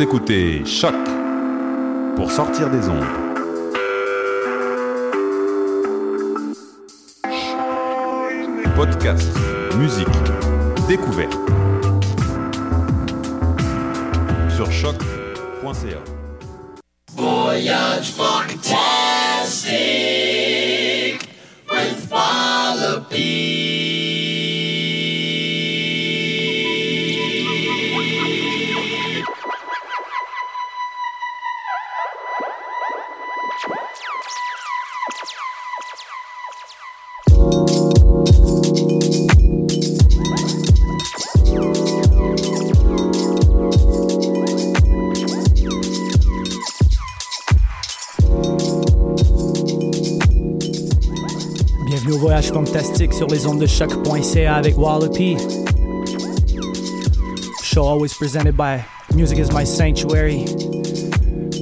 Écoutez Choc pour sortir des ondes. Podcast, musique, découverte. Sur choc.ca. Voyage fantastique sur les ondes de choc.ca avec Walla P. Show always presented by Music is My Sanctuary.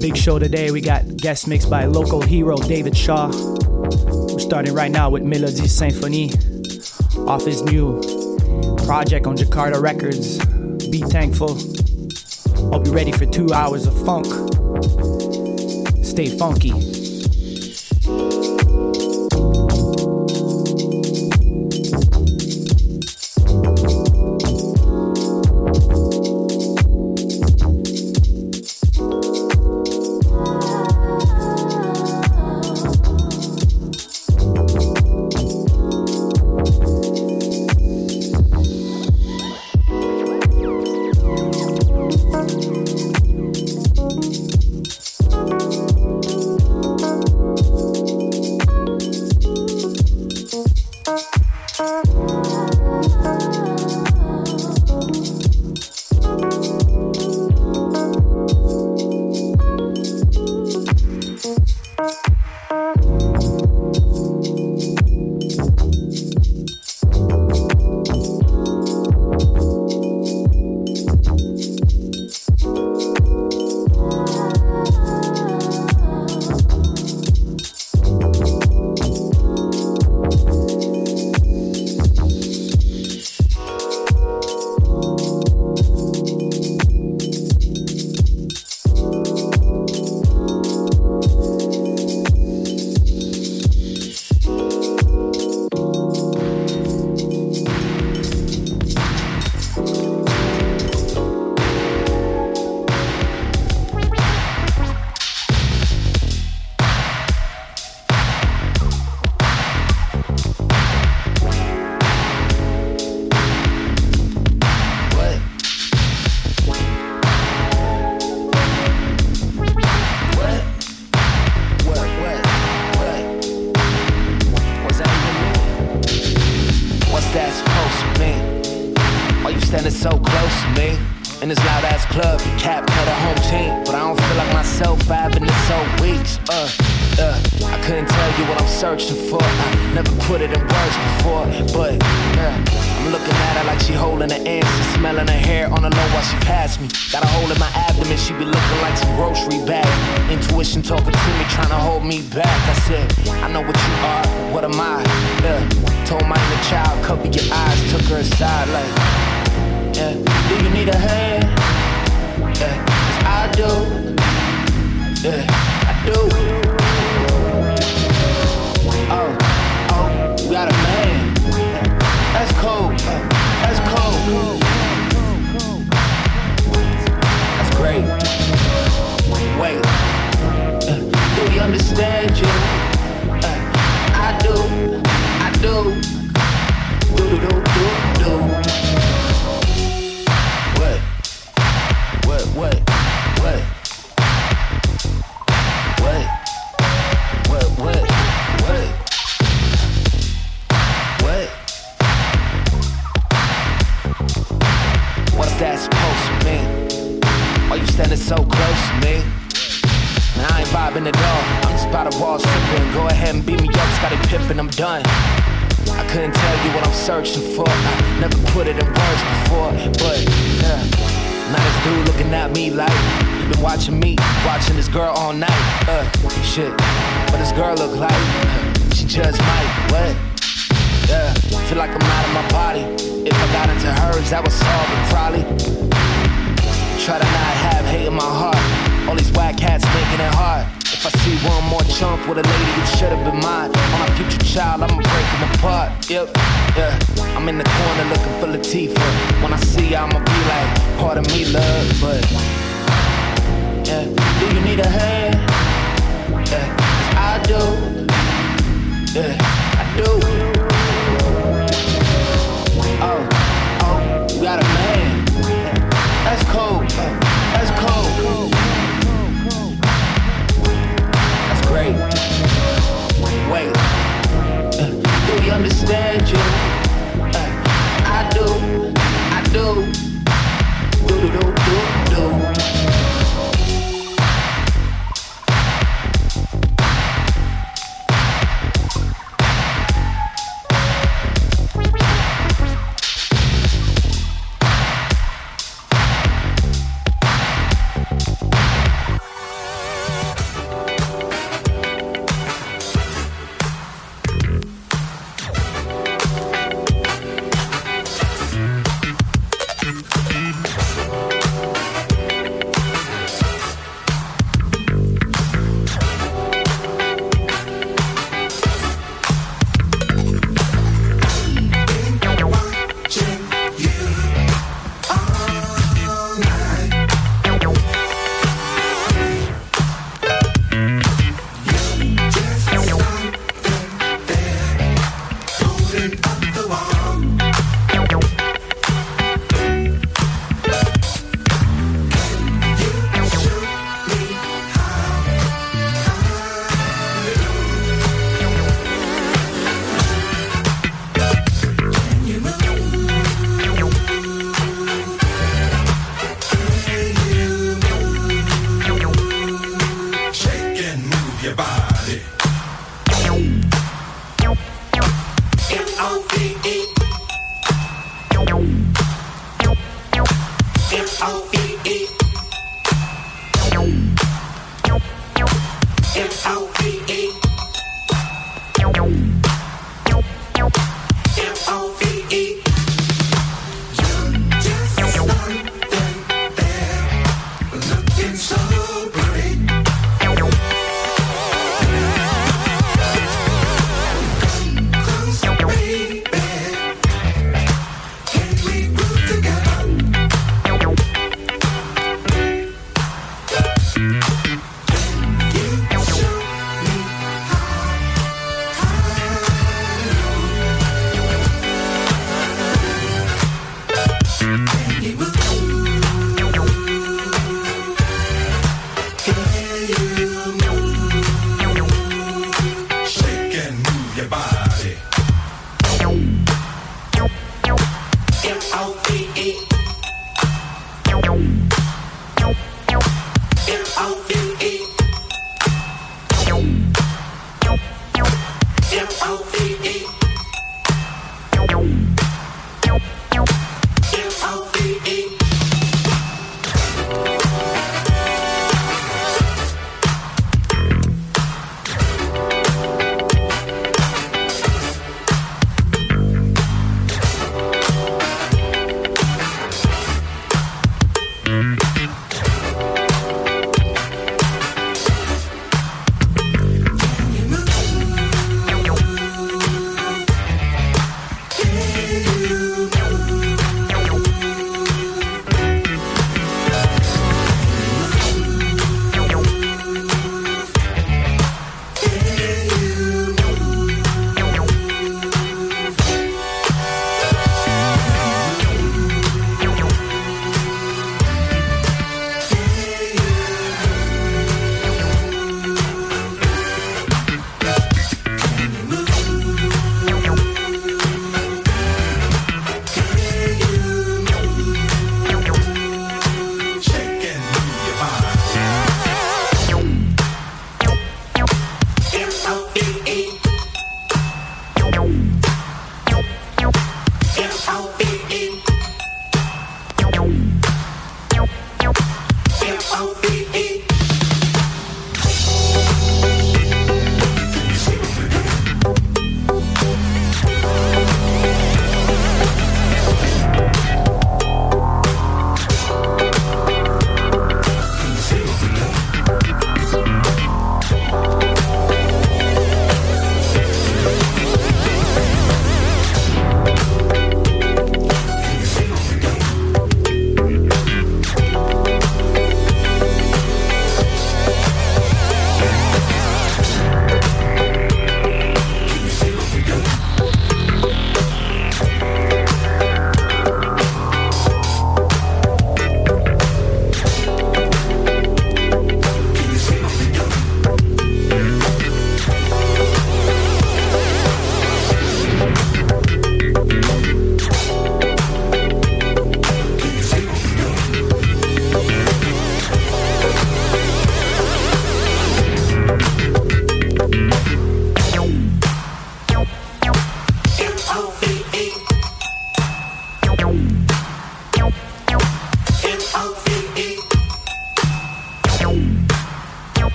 Big show today. We got guest mix by local hero David Shaw. We're starting right now with Melody Symphony off his new project on Jakarta Records. Be thankful. Hope you're ready for two hours of funk. Stay funky.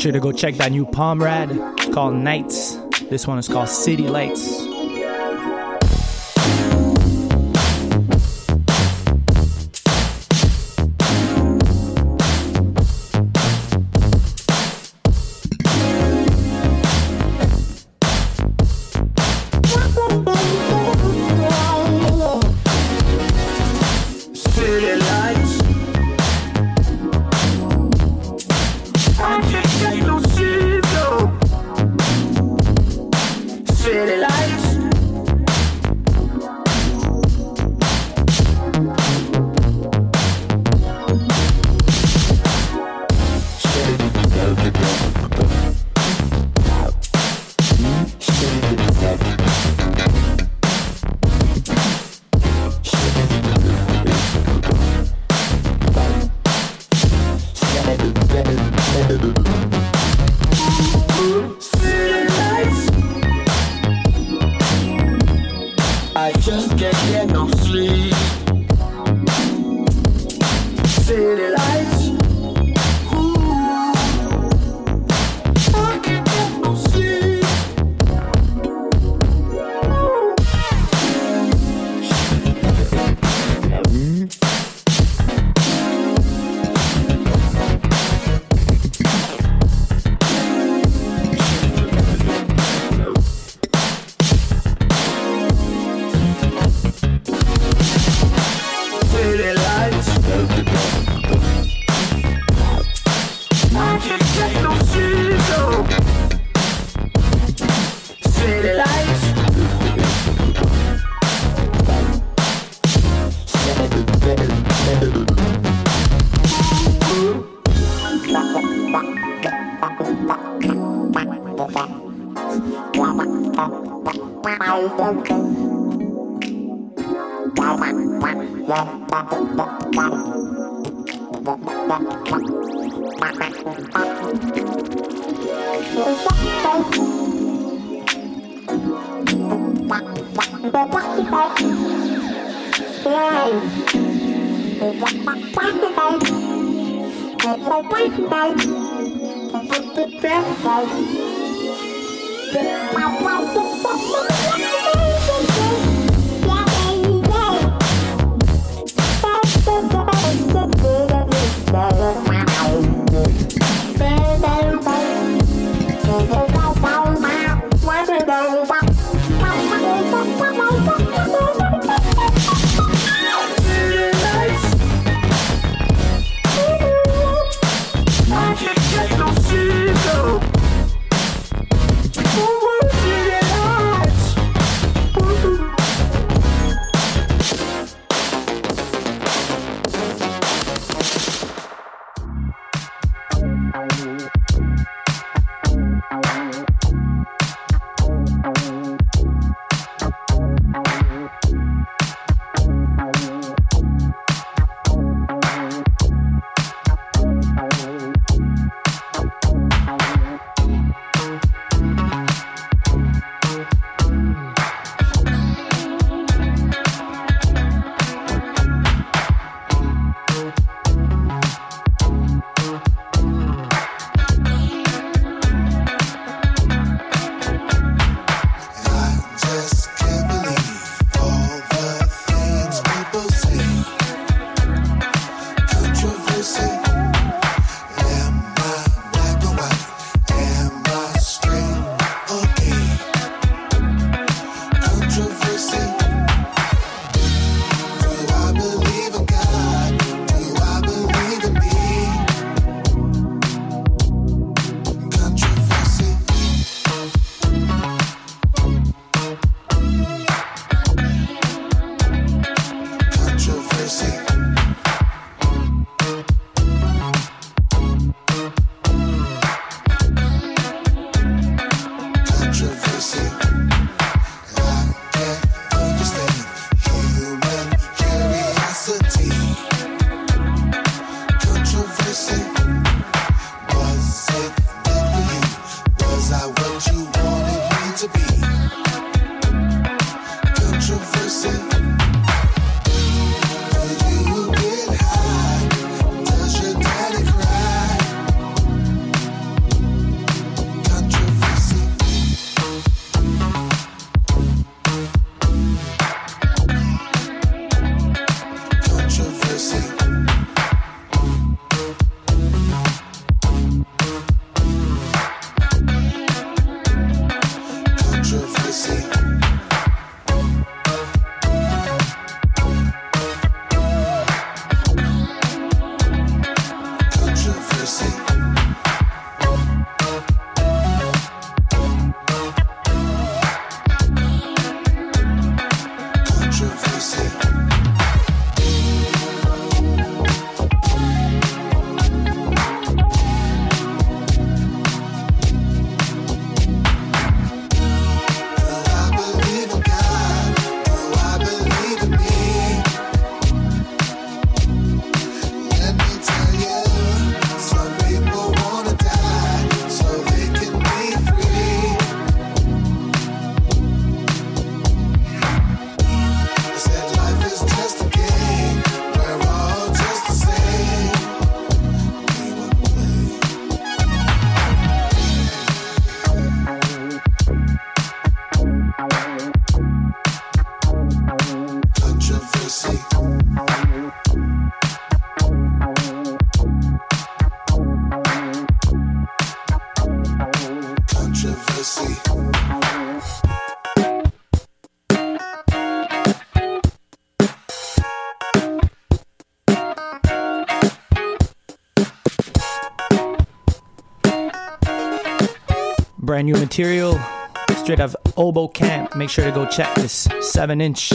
sure to go check that new Palm Rad. It's called Nights. This one is called City Lights. Bye. brand new material straight out of Oboe Camp. Make sure to go check this 7 inch.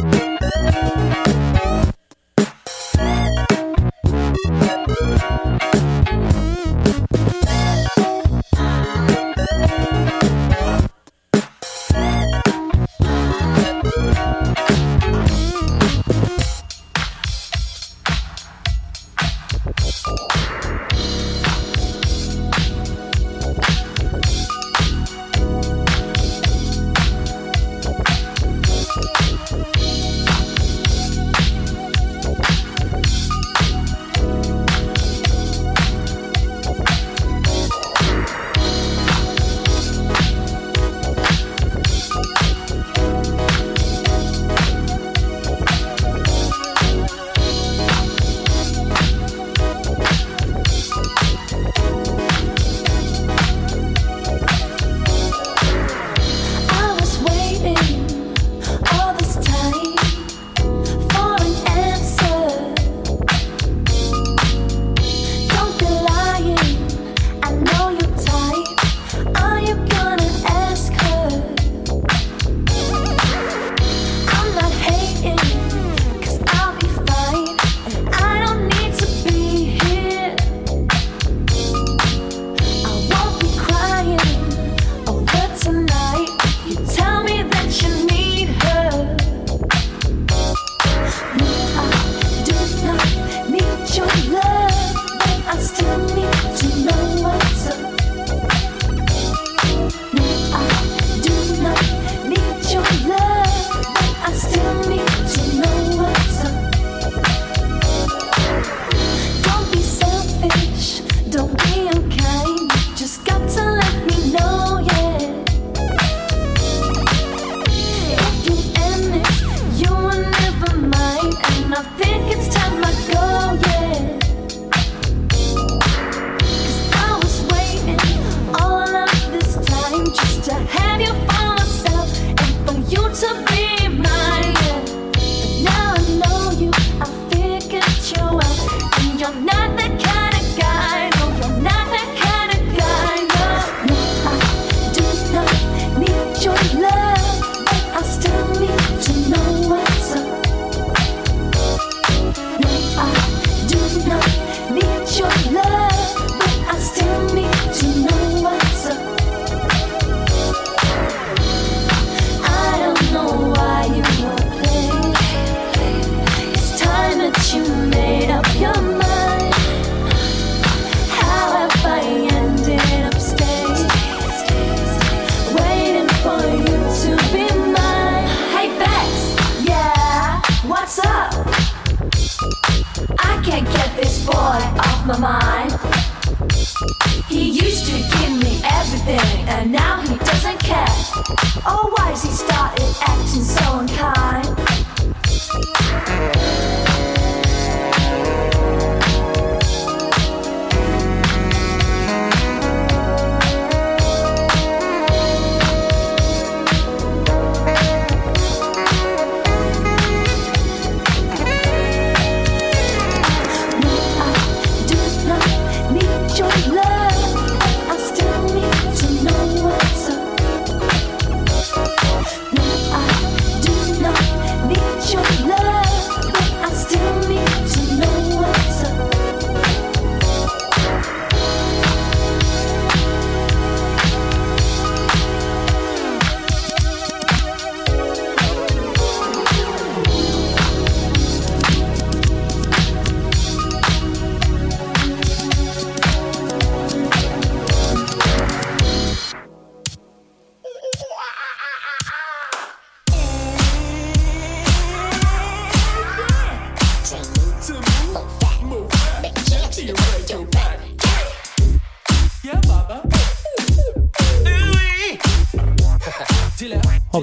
Thank you.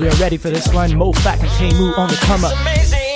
We're ready for this one. Mo Fat and Tamu on the come up.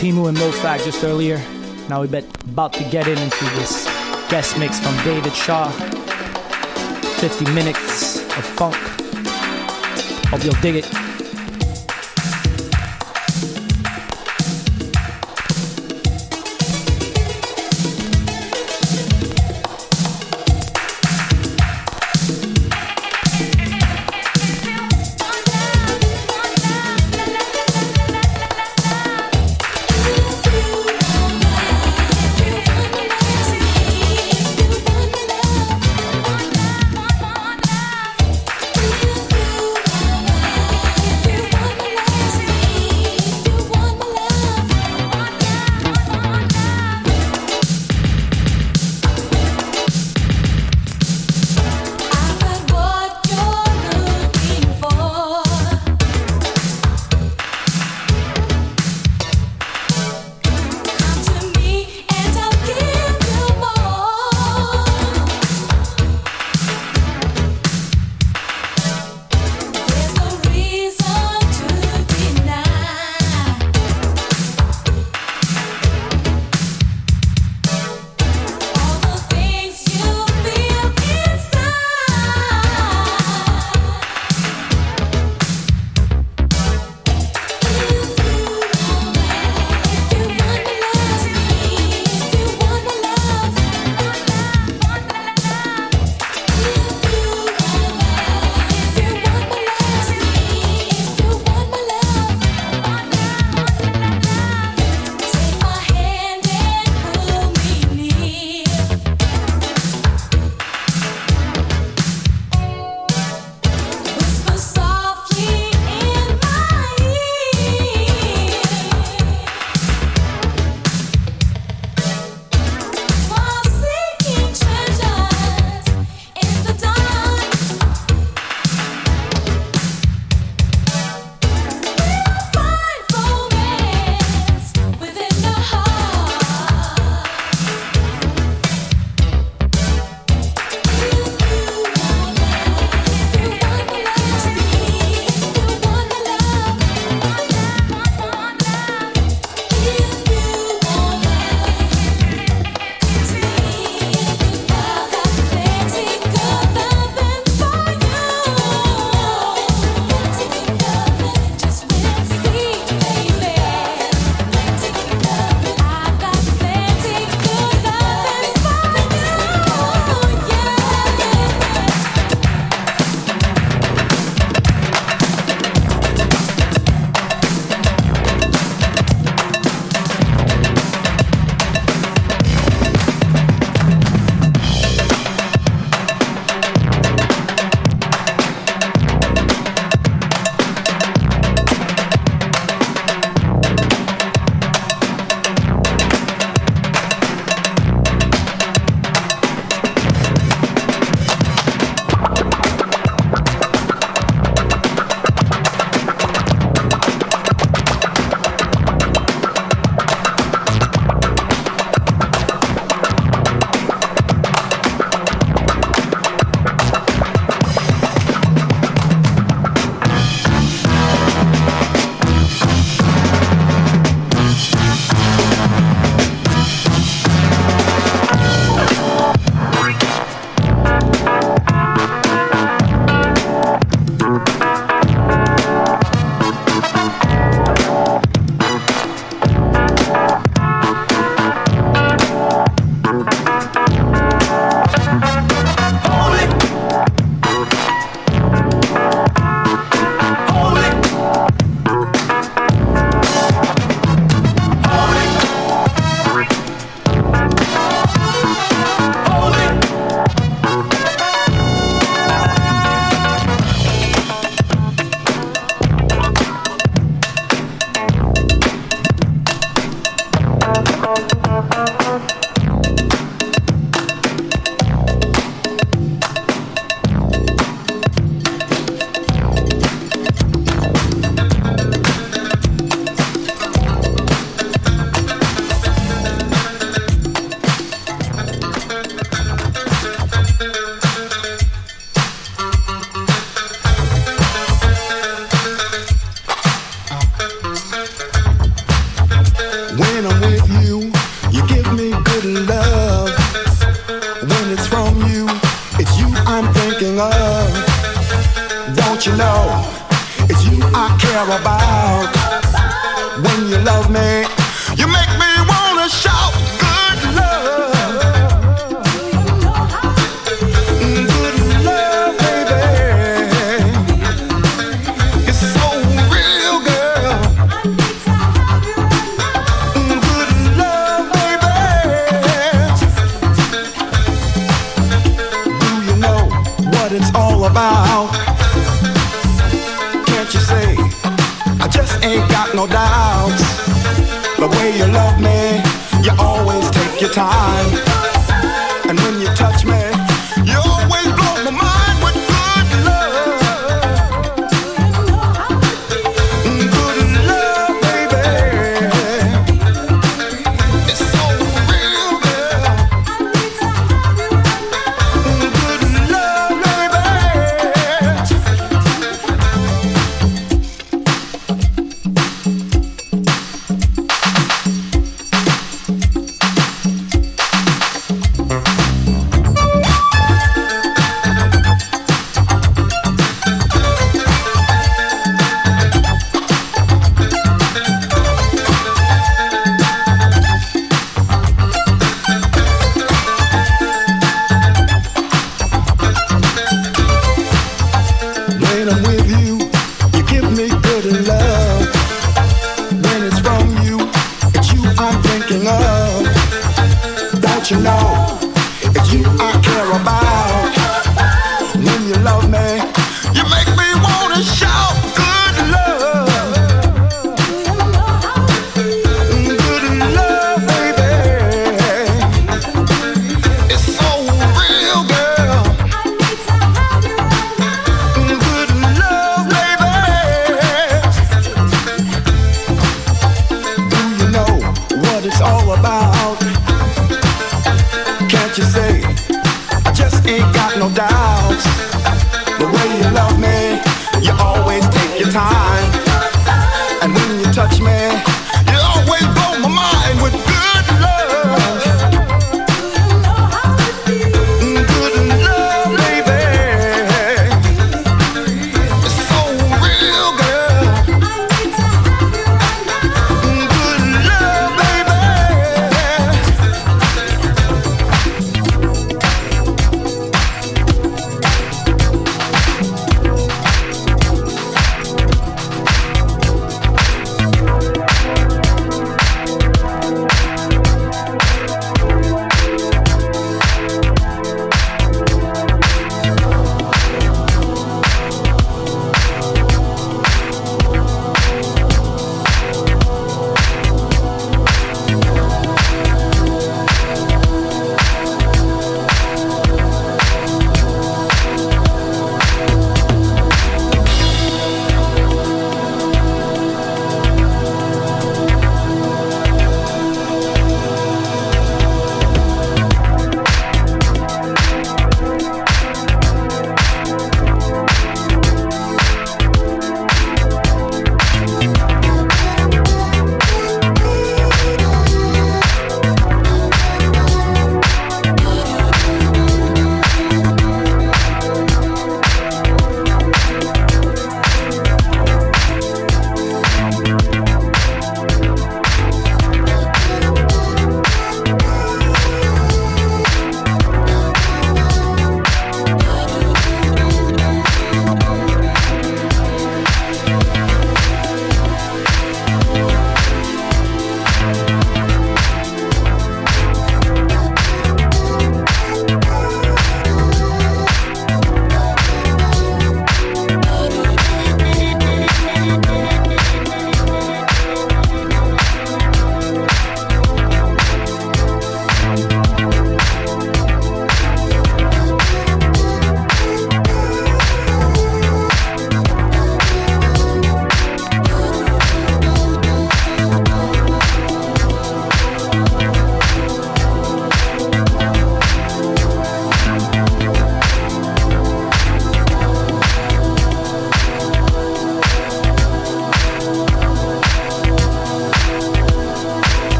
Timu and Mofak just earlier. Now we're about to get in into this guest mix from David Shaw. 50 minutes of funk. Hope you'll dig it.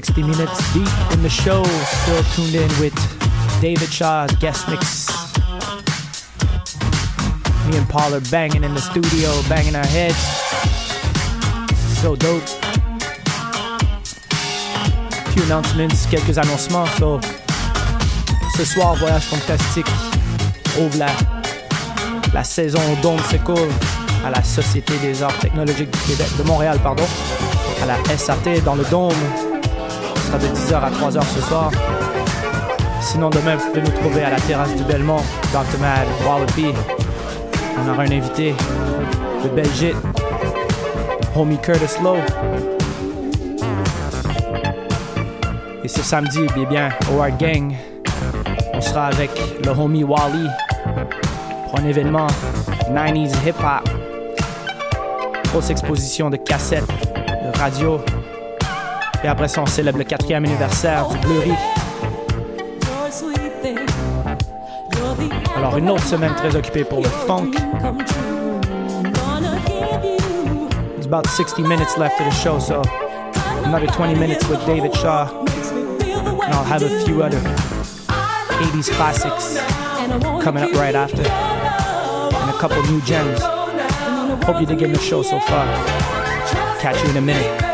60 minutes deep in the show, still tuned in with David Shaw's guest mix. Me and Paul are banging in the studio, banging our heads. So dope. Few announcements, quelques annoncements. So, ce soir, Voyage Fantastique ouvre la, la saison au Dôme à la Société des Arts Technologiques du Québec, de Montréal, pardon, à la SAT dans le Dôme. Sera de 10h à 3h ce soir. Sinon, demain, vous pouvez nous trouver à la terrasse du Belmont, Dr. Mad, Wallopy. On aura un invité de Belgique, Homie Curtis Lowe. Et ce samedi, bien bien, au Gang, on sera avec le homie Wally pour un événement 90s hip-hop. Grosse exposition de cassettes, de radio. Et après ça, on célèbre le quatrième anniversaire du. Alors une autre semaine très occupée pour le funk. There's about 60 minutes left of the show, so another 20 minutes with David Shaw. And I'll have a few other 80s classics coming up right after. And a couple new gems. Hope you're digging the show so far. Catch you in a minute.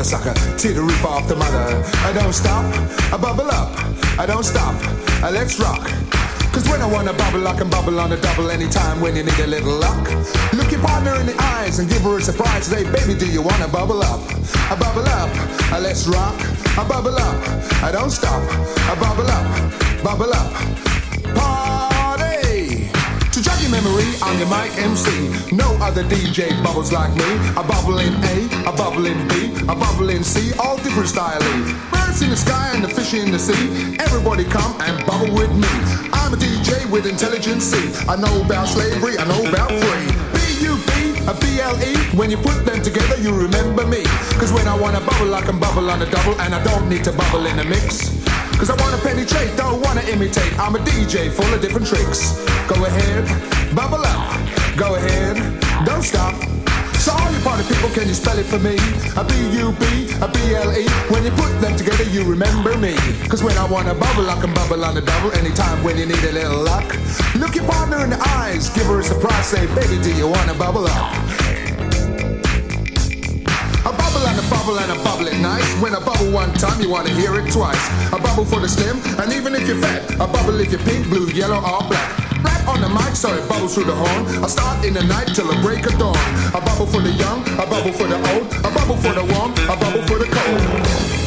The mother sucker, tear the roof off the mother. I don't stop, I bubble up, I don't stop, I let's rock. Cause when I wanna bubble, I can bubble on a double anytime when you need a little luck. Look your partner in the eyes and give her a surprise. Say, baby, do you wanna bubble up? I bubble up, I let's rock. I bubble up, I don't stop. I bubble up, bubble up. Memory, I'm your mic MC. No other DJ bubbles like me. I bubble in A, bubble in B, I bubble in C, all different style. Birds in the sky and the fish in the sea. Everybody come and bubble with me. I'm a DJ with intelligence C. I know about slavery, I know about free. B-U-B, a B-L-E. When you put them together, you remember me. Cause when I wanna bubble, I can bubble on a double, and I don't need to bubble in a mix. Cause I wanna penetrate, don't wanna imitate. I'm a DJ full of different tricks. Go ahead, bubble up. Go ahead, don't stop. So all you party people, can you spell it for me? A B-U-B, a B-L-E. When you put them together, you remember me. Cause when I wanna bubble, I can bubble on the double. Anytime when you need a little luck. Look your partner in the eyes, give her a surprise. Say, baby, do you wanna bubble up? A bubble and a bubble and a bubble it nice. When I bubble one time, you wanna hear it twice. A bubble for the slim, and even if you're fat. A bubble if you're pink, blue, yellow, or black. Mic, so it bubbles through the horn. I start in the night till the break of dawn. A bubble for the young, a bubble for the old, a bubble for the warm, a bubble for the cold.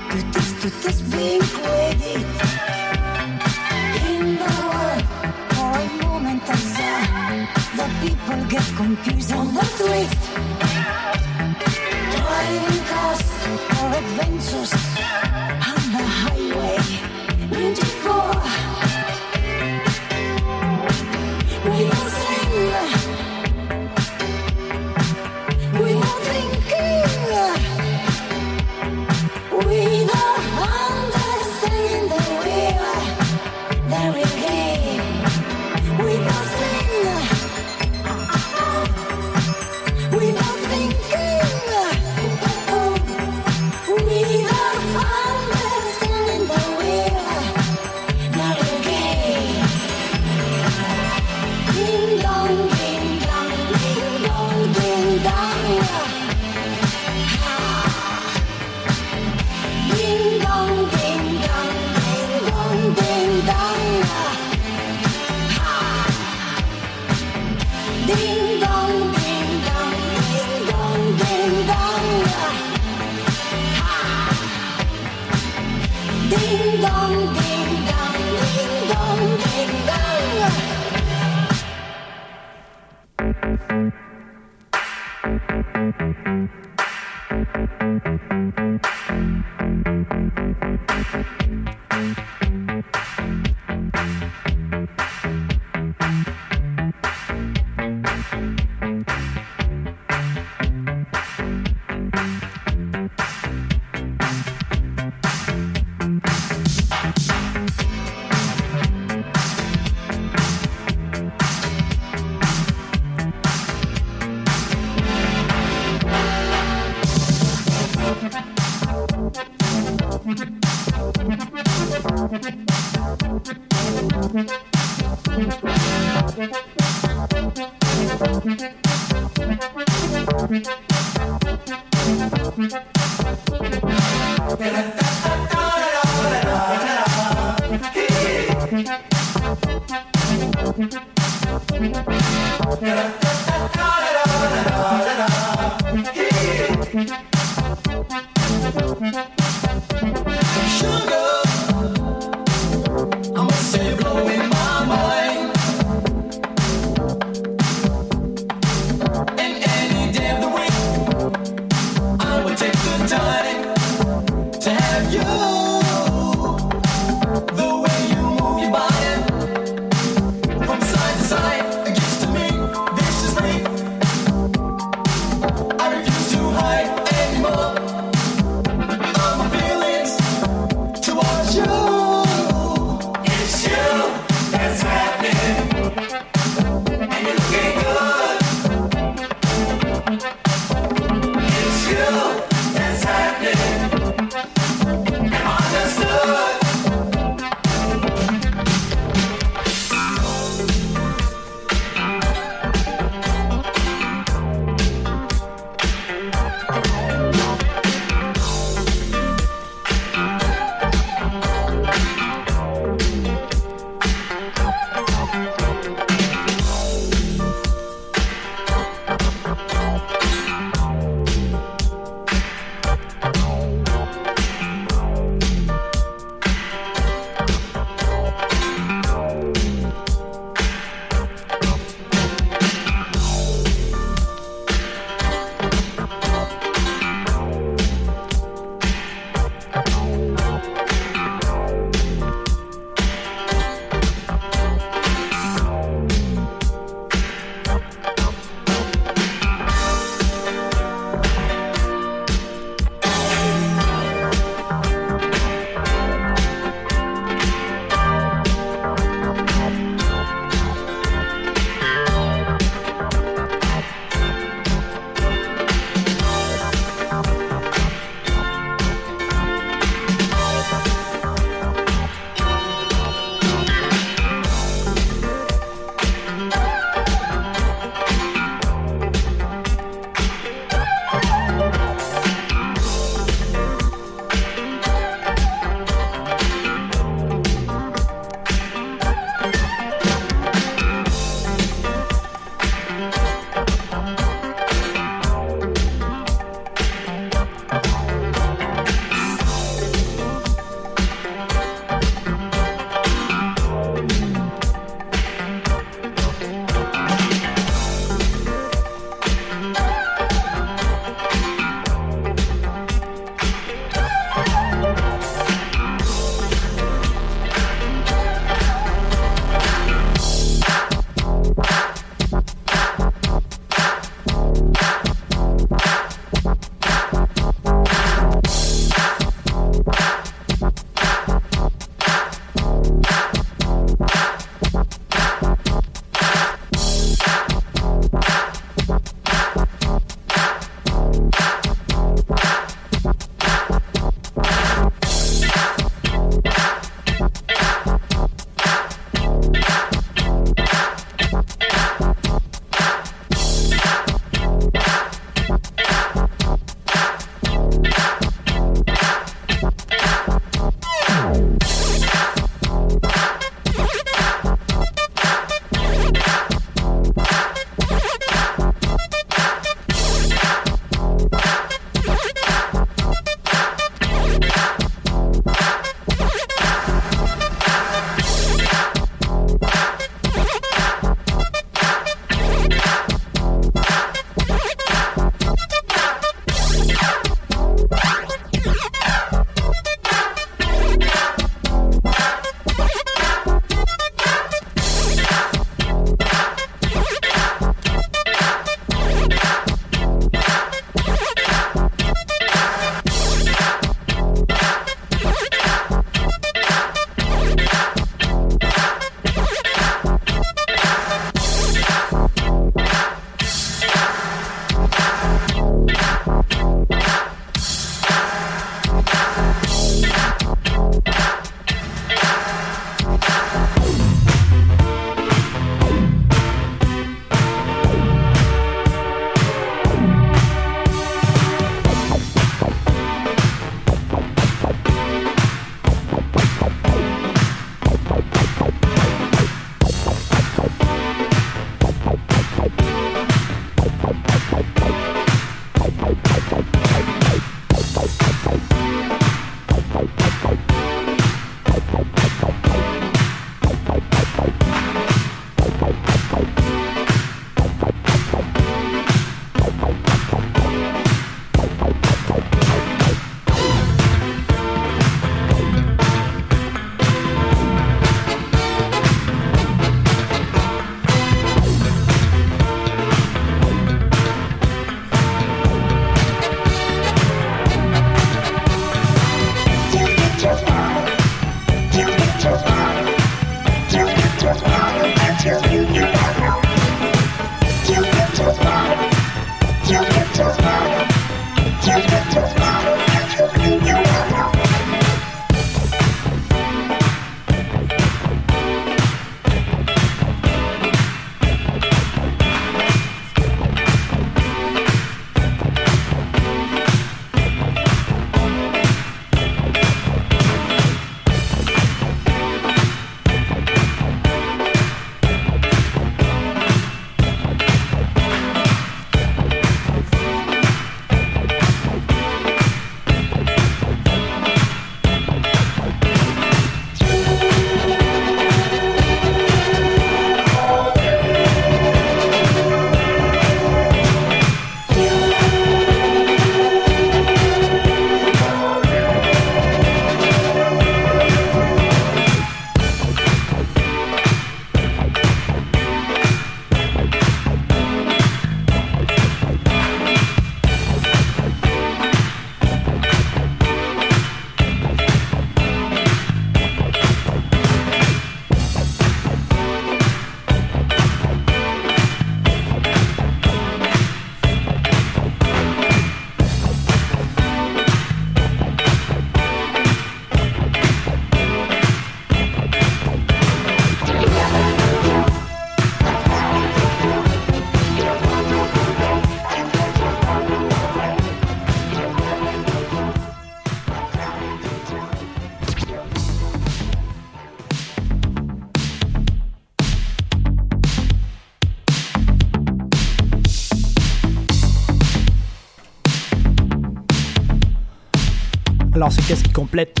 Alors qui complète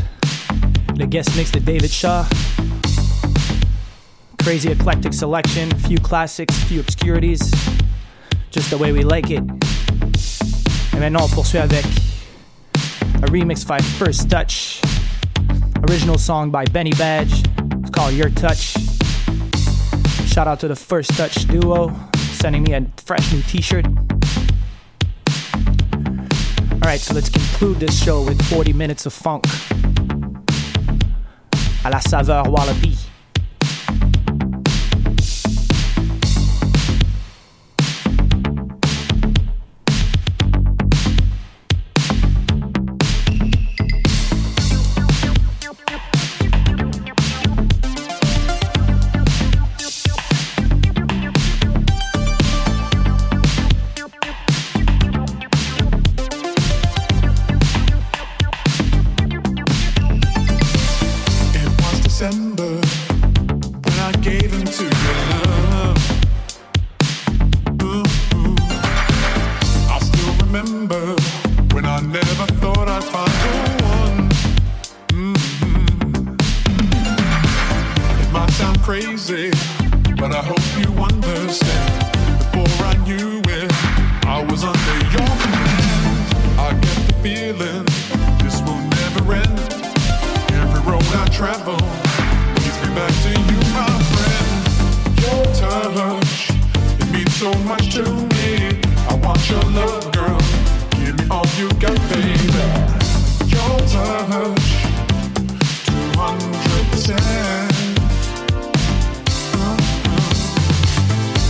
le guest mix de David Shaw. Crazy eclectic selection, few classics, few obscurities, just the way we like it. Et maintenant on poursuit avec a remix by First Touch, original song by Benny Badge. It's called Your Touch. Shout out to the First Touch duo, sending me a fresh new T-shirt. All right, so let's conclude this show with 40 minutes of funk. À la saveur Wallaby. Much to me. I want your love, girl. Give me all you got, baby. Your touch, 200%.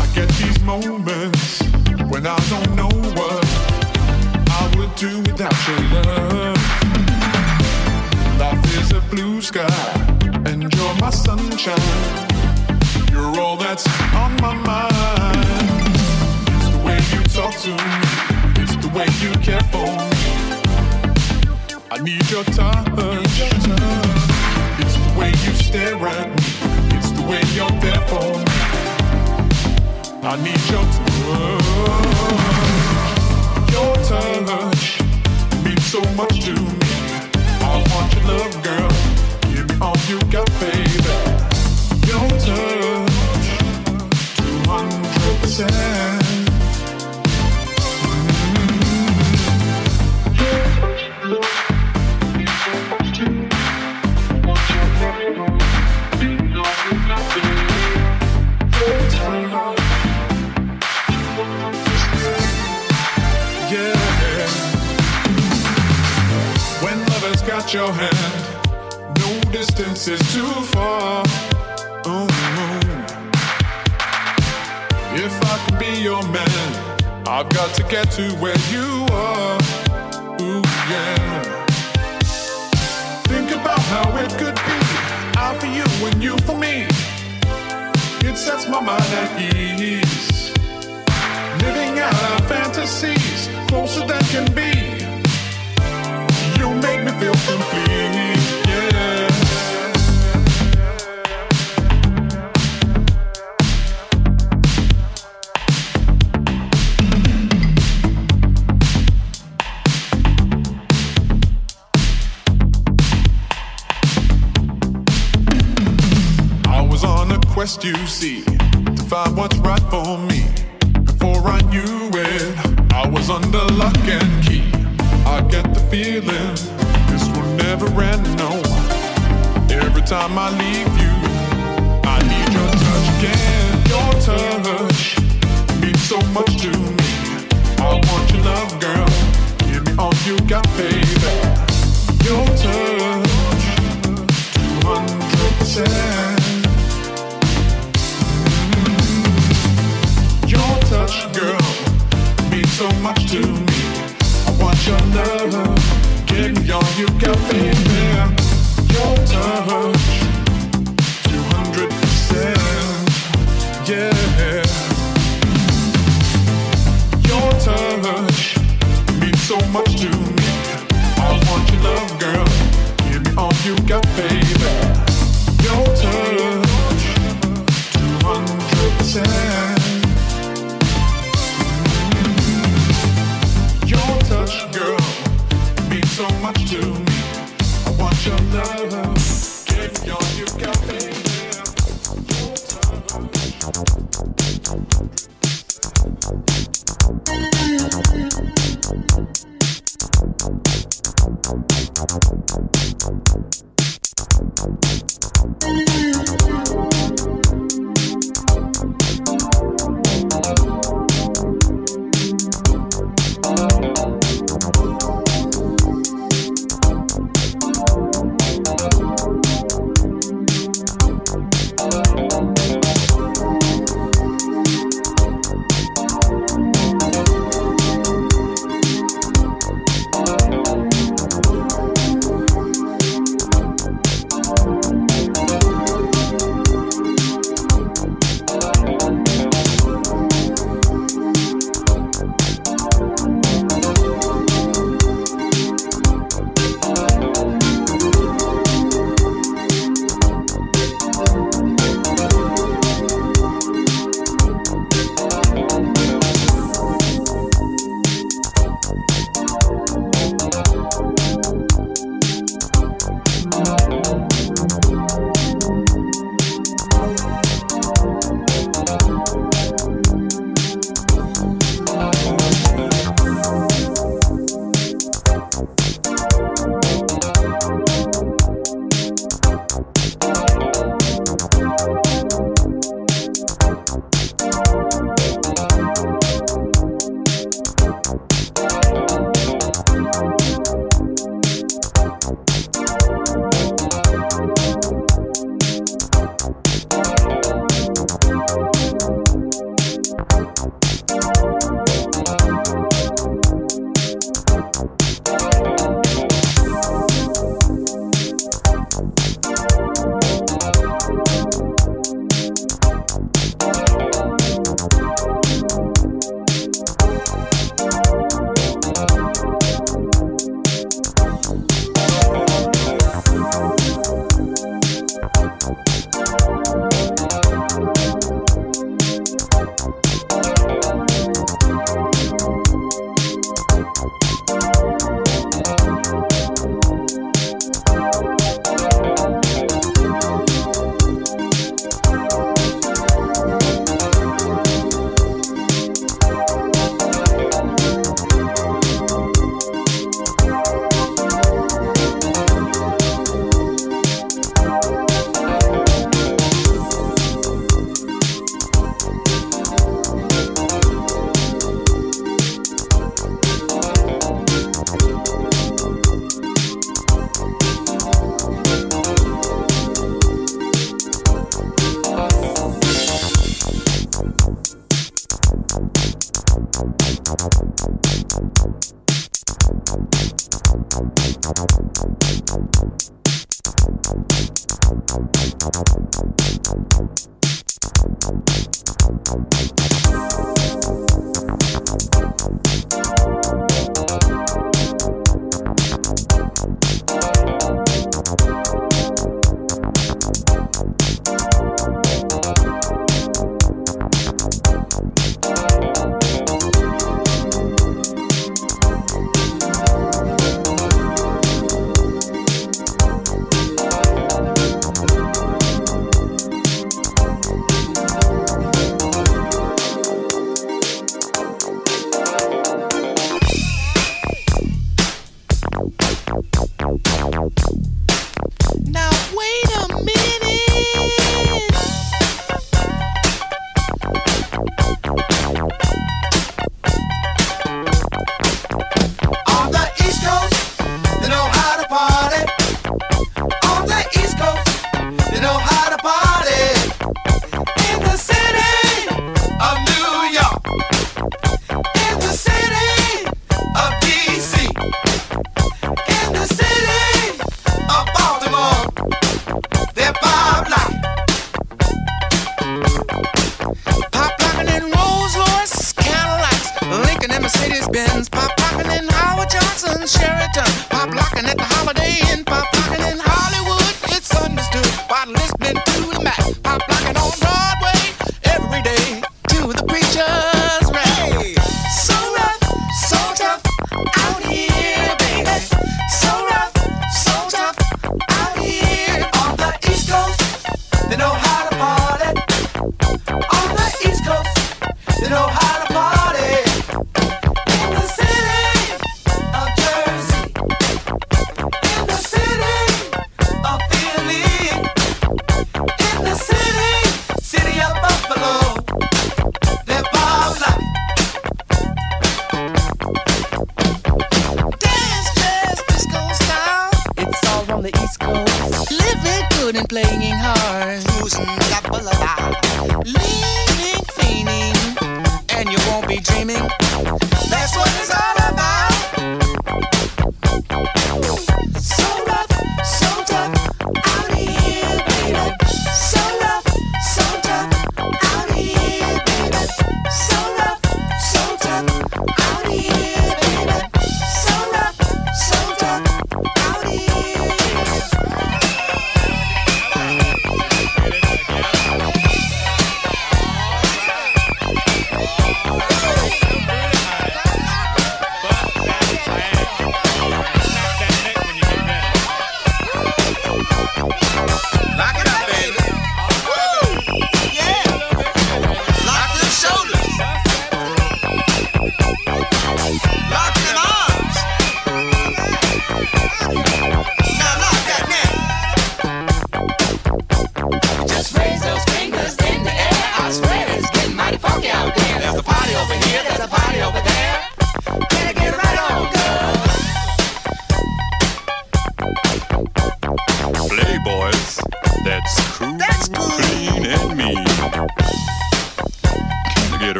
I get these moments when I don't know what I would do without your love. Life is a blue sky, and you're my sunshine. Way you care for me. I need your touch. It's the way you stare at me, it's the way you're there for me. I need your touch. Your touch means so much to me. I want your love, girl. Give me all you got, baby. Your touch, 200%. Got your hand, no distance is too far. Ooh. If I can be your man, I've got to get to where you are. Ooh, yeah. Think about how it could be. I for you and you for me. It sets my mind at ease. Living out our fantasies closer than can be. I was on a quest, you see, to find what's Time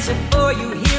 Pleasure for you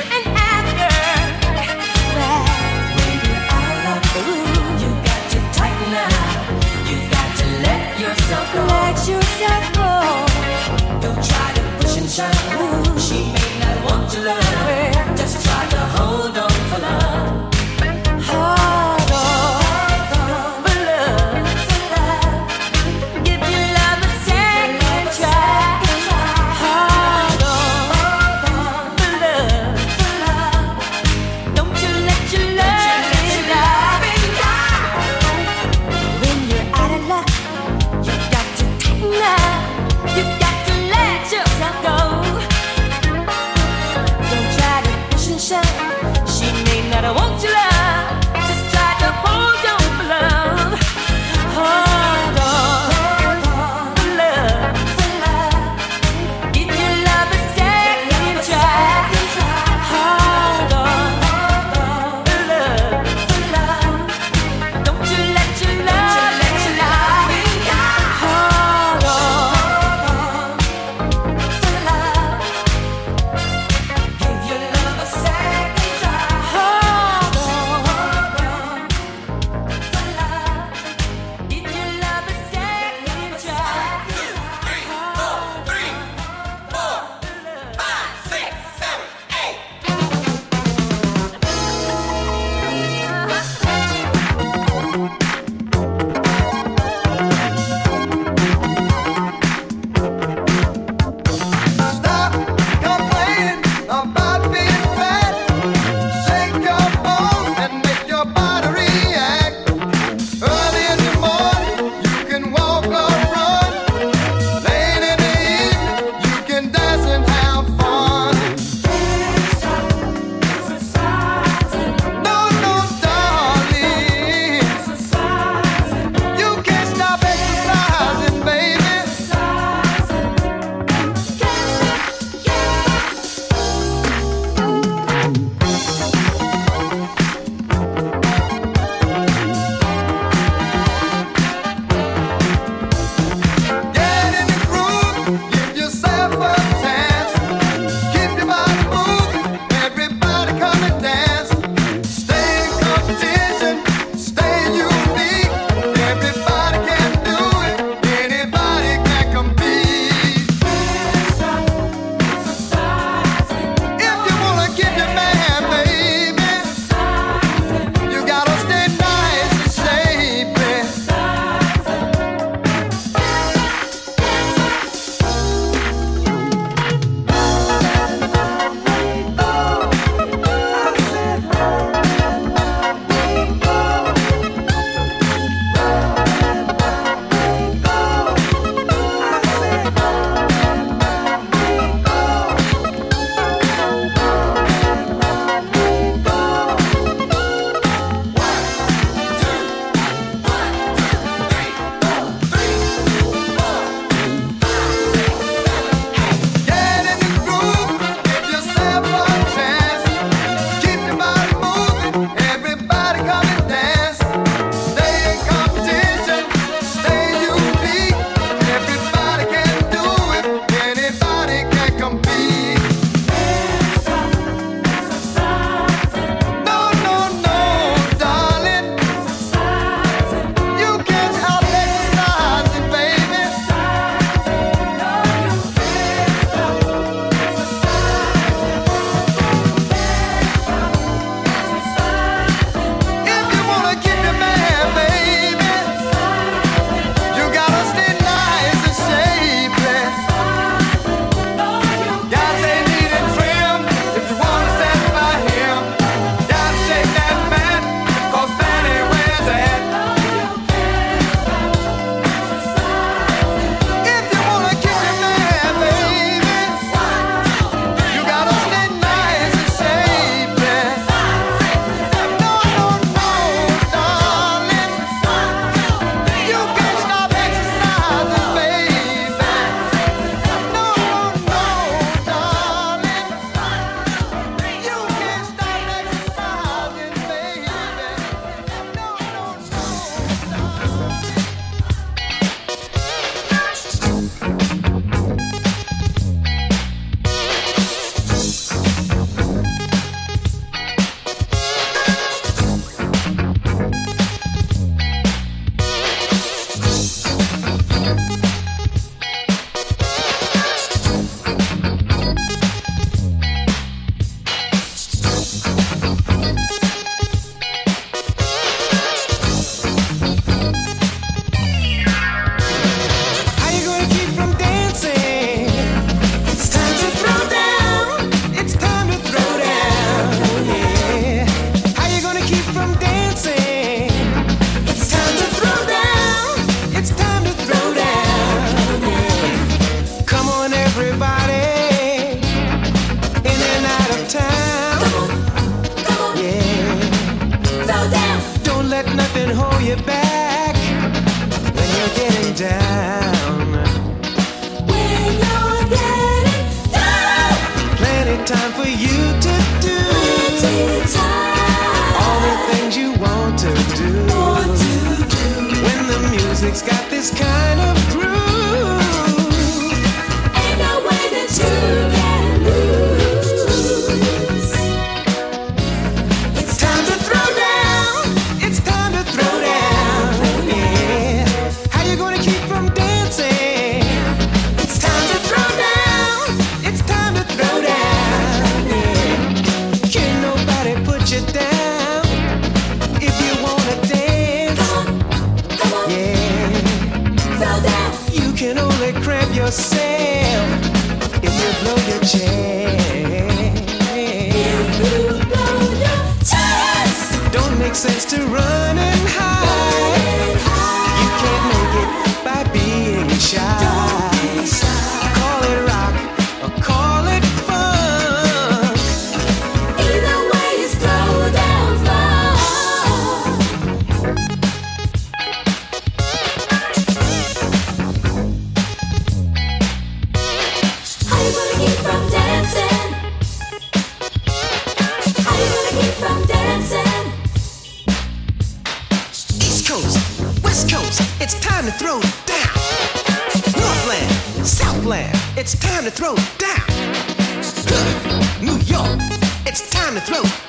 It's time to throw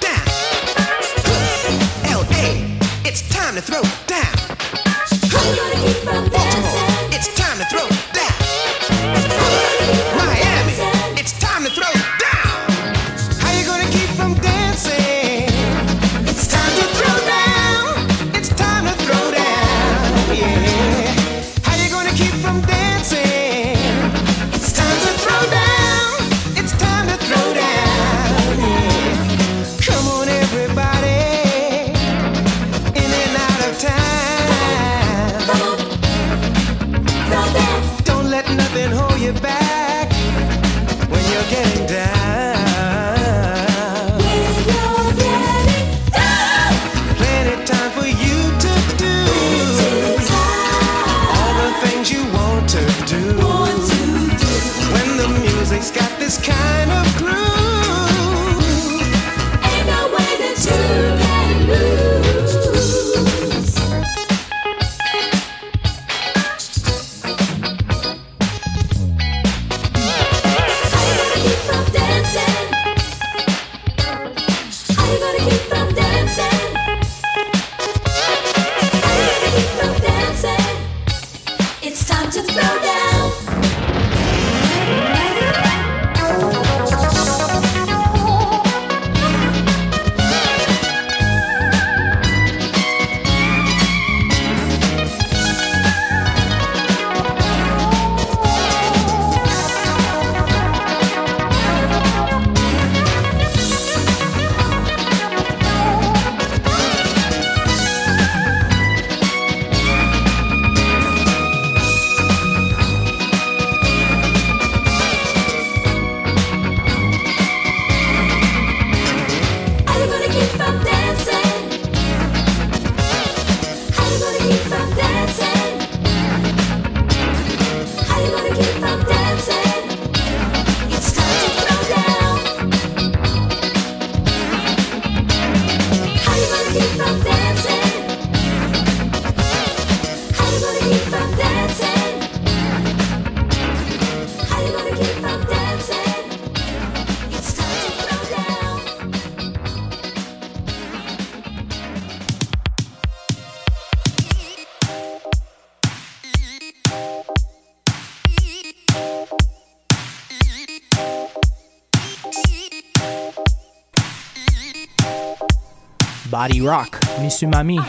Body Rock, Misumami,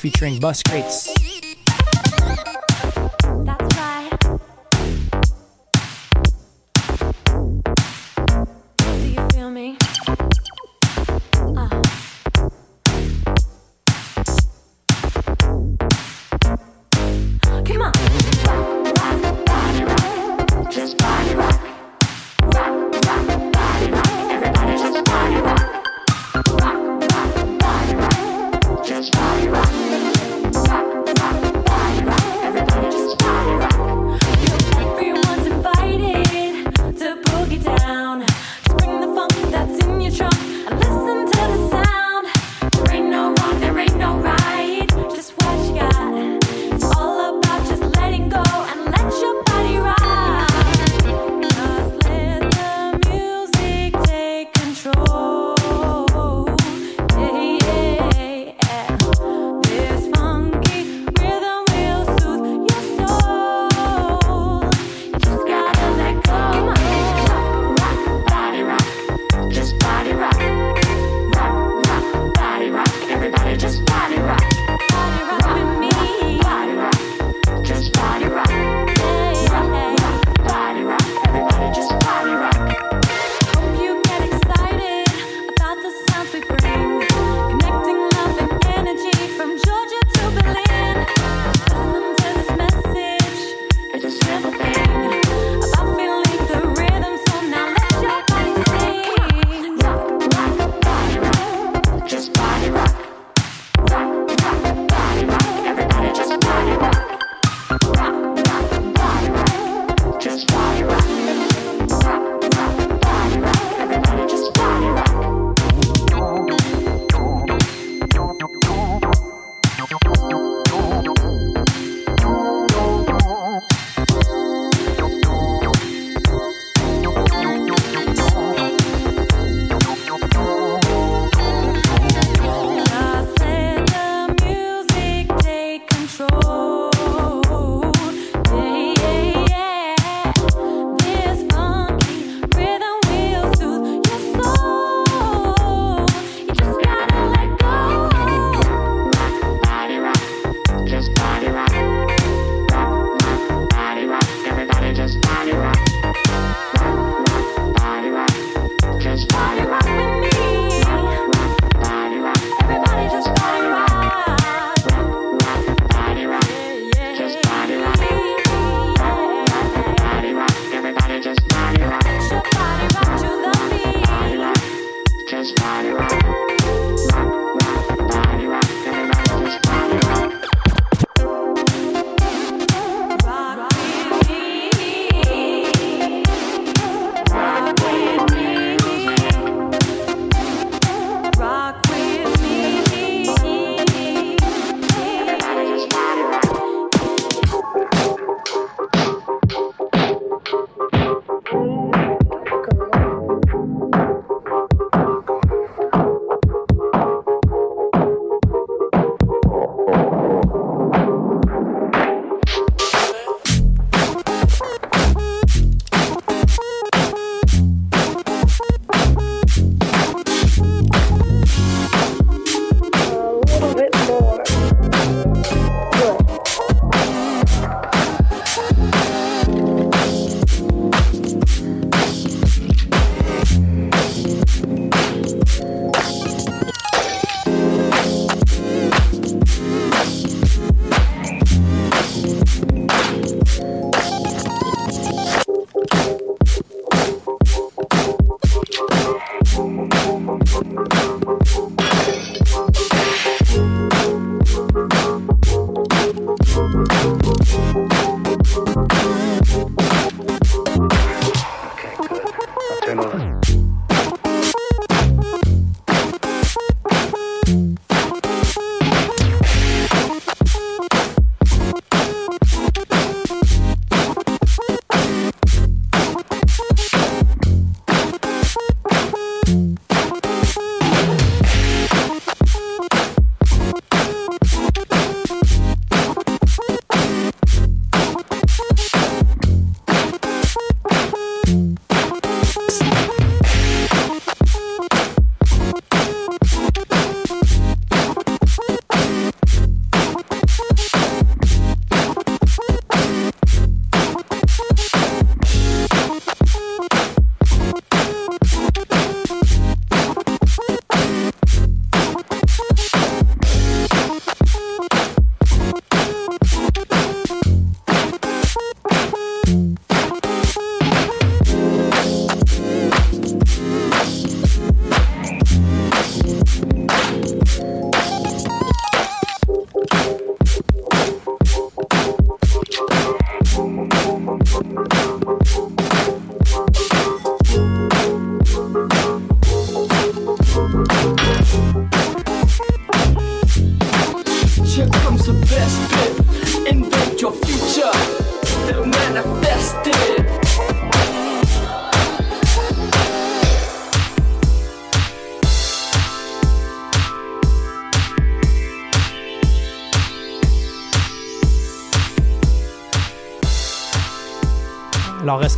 featuring Bus Crates.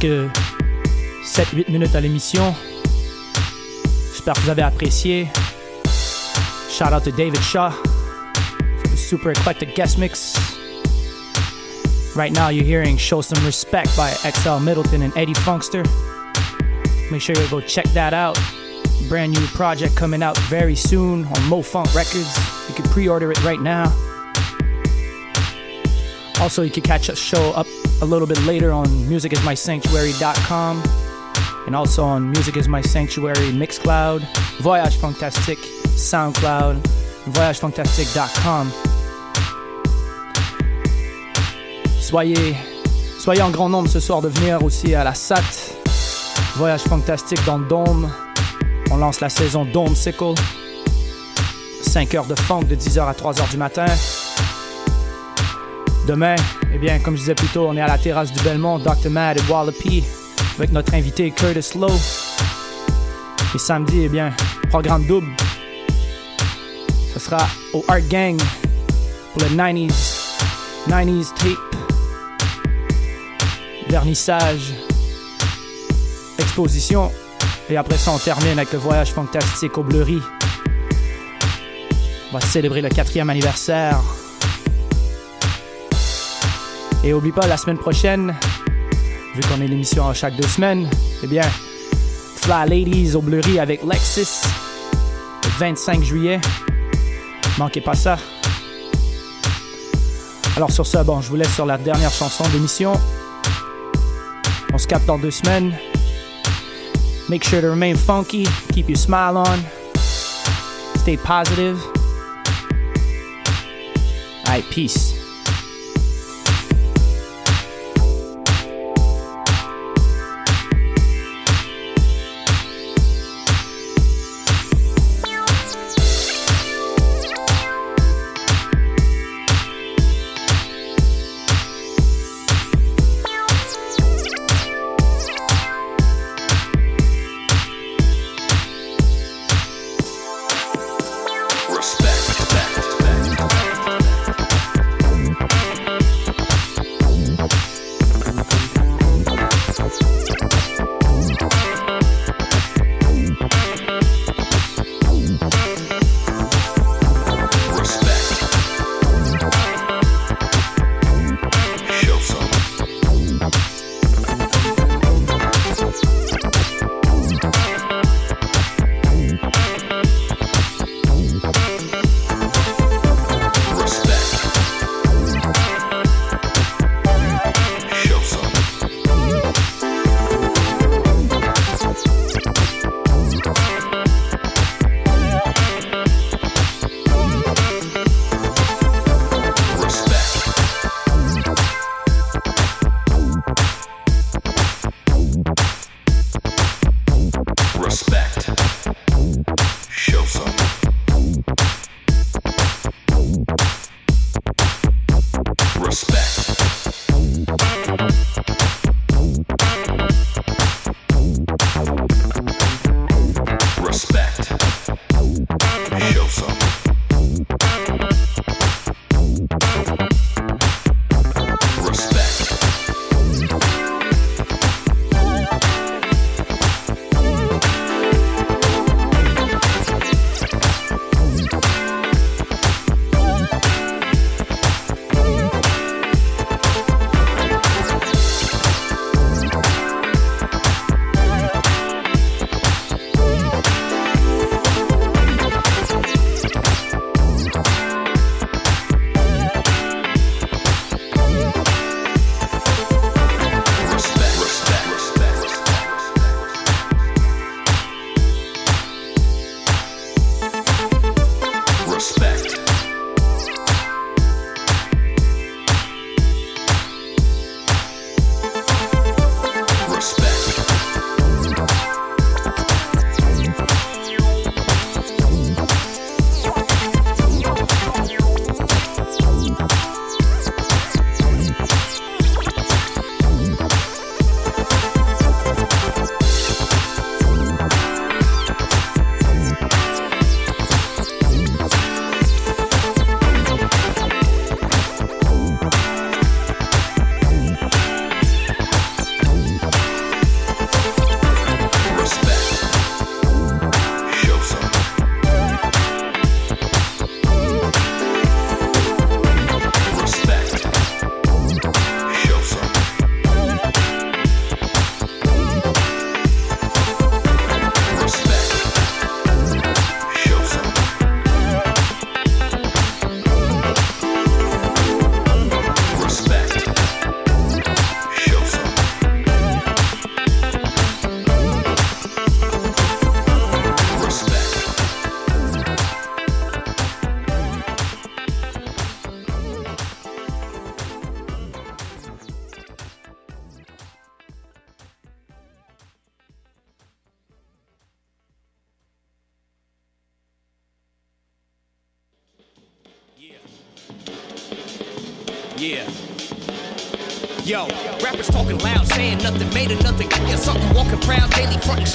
Reste 7-8 minutes à l'émission. J'espère que vous avez apprécié. Shout out to David Shaw for the super eclectic guest mix. Right now, you're hearing Show Some Respect by XL Middleton and Eddie Funkster. Make sure you go check that out. Brand new project coming out very soon on MoFunk Records. You can pre order it right now. Also, you can catch a show up a little bit later on musicismysanctuary.com and also on Music is My Sanctuary Mixcloud, Voyage Fantastique, SoundCloud, voyagefantastique.com. Soyez, soyez en grand nombre ce soir de venir aussi à la SAT, Voyage Fantastique dans le Dôme. On lance la saison Dome Sickle. 5 heures de funk de 10h à 3h du matin. Demain, eh bien, comme je disais plus tôt, on est à la terrasse du Belmont, Dr. Mad et Wallopy, avec notre invité Curtis Lowe. Et samedi, eh bien, programme double. Ce sera au Art Gang pour le 90s, 90s tape. Vernissage, exposition. Et après ça, on termine avec le voyage fantastique au Bleury. On va célébrer le quatrième anniversaire. Et oublie pas, la semaine prochaine, vu qu'on est l'émission chaque deux semaines, eh bien, Fly Ladies au Bleury avec Lexus, le 25 juillet. Manquez pas ça. Alors sur ça, bon, je vous laisse sur la dernière chanson de l'émission. On se capte dans deux semaines. Make sure to remain funky, keep your smile on, stay positive. Alright, peace.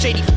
Shady.